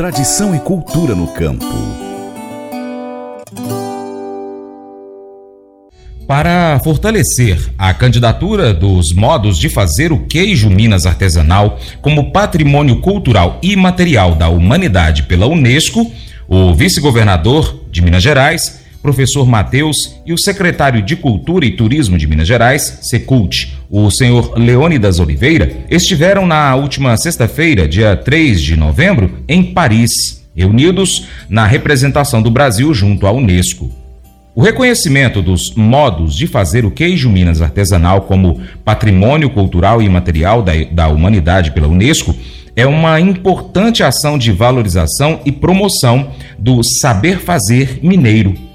tradição e cultura no campo. Para fortalecer a candidatura dos modos de fazer o queijo Minas artesanal como patrimônio cultural e material da humanidade pela Unesco, o vice-governador de Minas Gerais, professor Matheus, e o secretário de Cultura e Turismo de Minas Gerais, Secult, o senhor Leônidas Oliveira, estiveram na última sexta-feira, dia 3 de novembro, em Paris, reunidos na representação do Brasil junto à Unesco. O reconhecimento dos modos de fazer o queijo Minas artesanal como patrimônio cultural e imaterial da, da humanidade pela Unesco é uma importante ação de valorização e promoção do saber fazer mineiro.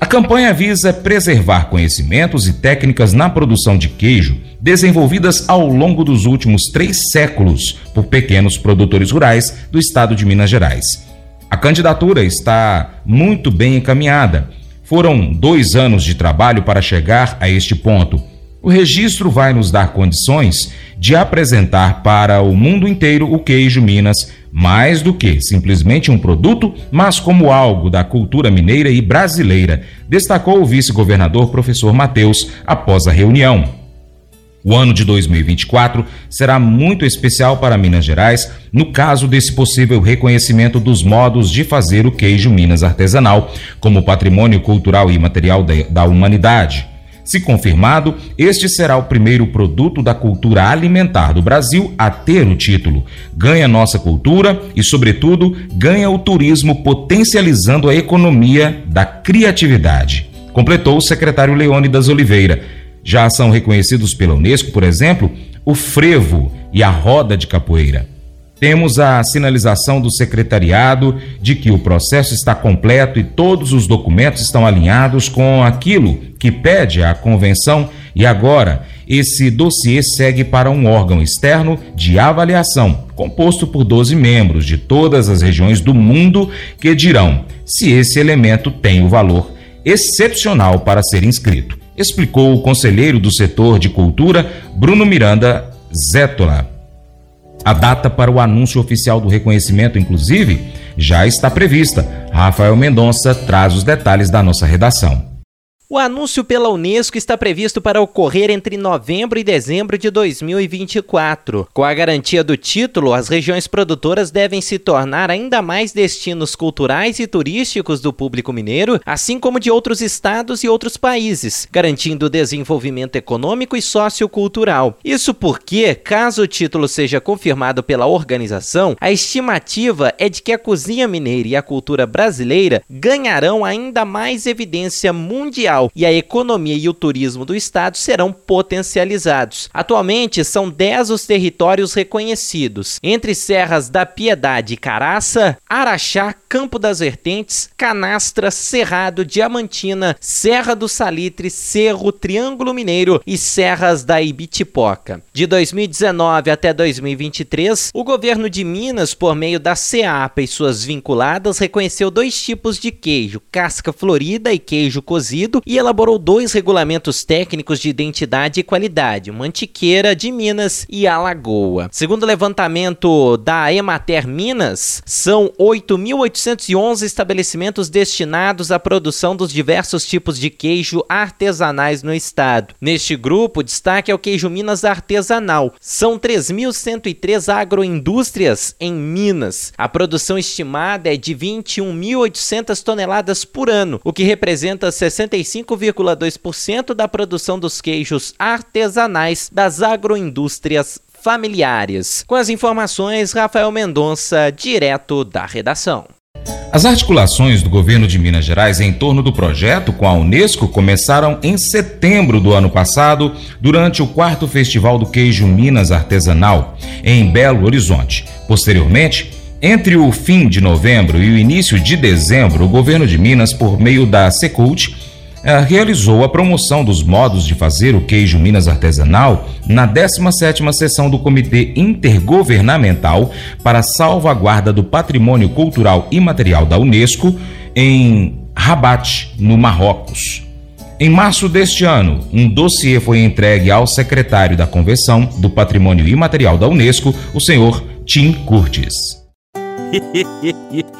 A campanha visa preservar conhecimentos e técnicas na produção de queijo desenvolvidas ao longo dos últimos três séculos por pequenos produtores rurais do estado de Minas Gerais. A candidatura está muito bem encaminhada foram dois anos de trabalho para chegar a este ponto. O registro vai nos dar condições de apresentar para o mundo inteiro o queijo Minas, mais do que simplesmente um produto, mas como algo da cultura mineira e brasileira, destacou o vice-governador professor Matheus após a reunião. O ano de 2024 será muito especial para Minas Gerais no caso desse possível reconhecimento dos modos de fazer o queijo Minas artesanal como patrimônio cultural e material da humanidade. Se confirmado, este será o primeiro produto da cultura alimentar do Brasil a ter o título. Ganha nossa cultura e, sobretudo, ganha o turismo, potencializando a economia da criatividade. Completou o secretário Leônidas Oliveira. Já são reconhecidos pela Unesco, por exemplo, o frevo e a roda de capoeira. Temos a sinalização do secretariado de que o processo está completo e todos os documentos estão alinhados com aquilo que pede a convenção e agora esse dossiê segue para um órgão externo de avaliação, composto por 12 membros de todas as regiões do mundo que dirão se esse elemento tem o valor excepcional para ser inscrito explicou o conselheiro do setor de cultura, Bruno Miranda Zétola. A data para o anúncio oficial do reconhecimento, inclusive, já está prevista. Rafael Mendonça traz os detalhes da nossa redação. O anúncio pela Unesco está previsto para ocorrer entre novembro e dezembro de 2024. Com a garantia do título, as regiões produtoras devem se tornar ainda mais destinos culturais e turísticos do público mineiro, assim como de outros estados e outros países, garantindo o desenvolvimento econômico e sociocultural. Isso porque, caso o título seja confirmado pela organização, a estimativa é de que a cozinha mineira e a cultura brasileira ganharão ainda mais evidência mundial e a economia e o turismo do estado serão potencializados. Atualmente, são 10 os territórios reconhecidos, entre Serras da Piedade e Caraça, Araxá, Campo das Vertentes, Canastra, Cerrado, Diamantina, Serra do Salitre, Cerro, Triângulo Mineiro e Serras da Ibitipoca. De 2019 até 2023, o governo de Minas, por meio da CEAPA e suas vinculadas, reconheceu dois tipos de queijo, casca florida e queijo cozido, e elaborou dois regulamentos técnicos de identidade e qualidade, Mantiqueira de Minas e Alagoa. Segundo o levantamento da Emater Minas, são 8.811 estabelecimentos destinados à produção dos diversos tipos de queijo artesanais no estado. Neste grupo, destaque é o queijo Minas artesanal. São 3.103 agroindústrias em Minas. A produção estimada é de 21.800 toneladas por ano, o que representa 65 5,2% da produção dos queijos artesanais das agroindústrias familiares. Com as informações, Rafael Mendonça, direto da redação. As articulações do governo de Minas Gerais em torno do projeto com a Unesco começaram em setembro do ano passado, durante o quarto Festival do Queijo Minas Artesanal, em Belo Horizonte. Posteriormente, entre o fim de novembro e o início de dezembro, o governo de Minas, por meio da Secult, realizou a promoção dos modos de fazer o queijo Minas artesanal na 17ª sessão do Comitê Intergovernamental para a Salvaguarda do Patrimônio Cultural e Material da Unesco em Rabat, no Marrocos. Em março deste ano, um dossiê foi entregue ao secretário da Convenção do Patrimônio Imaterial da Unesco, o senhor Tim Curtis.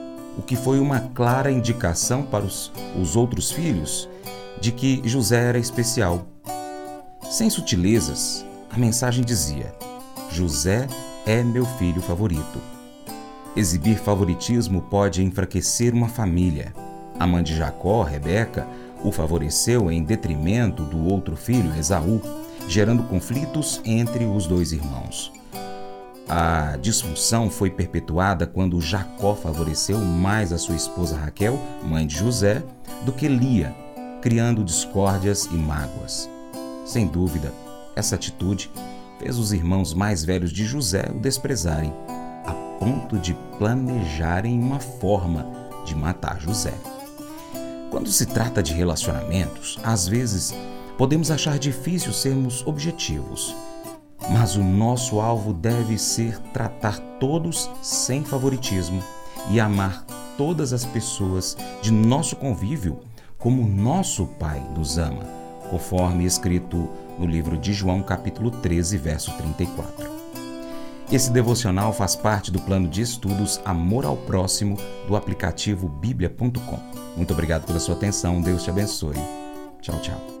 o que foi uma clara indicação para os, os outros filhos de que José era especial. Sem sutilezas, a mensagem dizia: José é meu filho favorito. Exibir favoritismo pode enfraquecer uma família. A mãe de Jacó, Rebeca, o favoreceu em detrimento do outro filho, Esaú, gerando conflitos entre os dois irmãos. A disfunção foi perpetuada quando Jacó favoreceu mais a sua esposa Raquel, mãe de José, do que Lia, criando discórdias e mágoas. Sem dúvida, essa atitude fez os irmãos mais velhos de José o desprezarem, a ponto de planejarem uma forma de matar José. Quando se trata de relacionamentos, às vezes podemos achar difícil sermos objetivos mas o nosso alvo deve ser tratar todos sem favoritismo e amar todas as pessoas de nosso convívio como nosso Pai nos ama, conforme escrito no livro de João, capítulo 13, verso 34. Esse devocional faz parte do plano de estudos Amor ao Próximo do aplicativo bíblia.com. Muito obrigado pela sua atenção, Deus te abençoe. Tchau, tchau.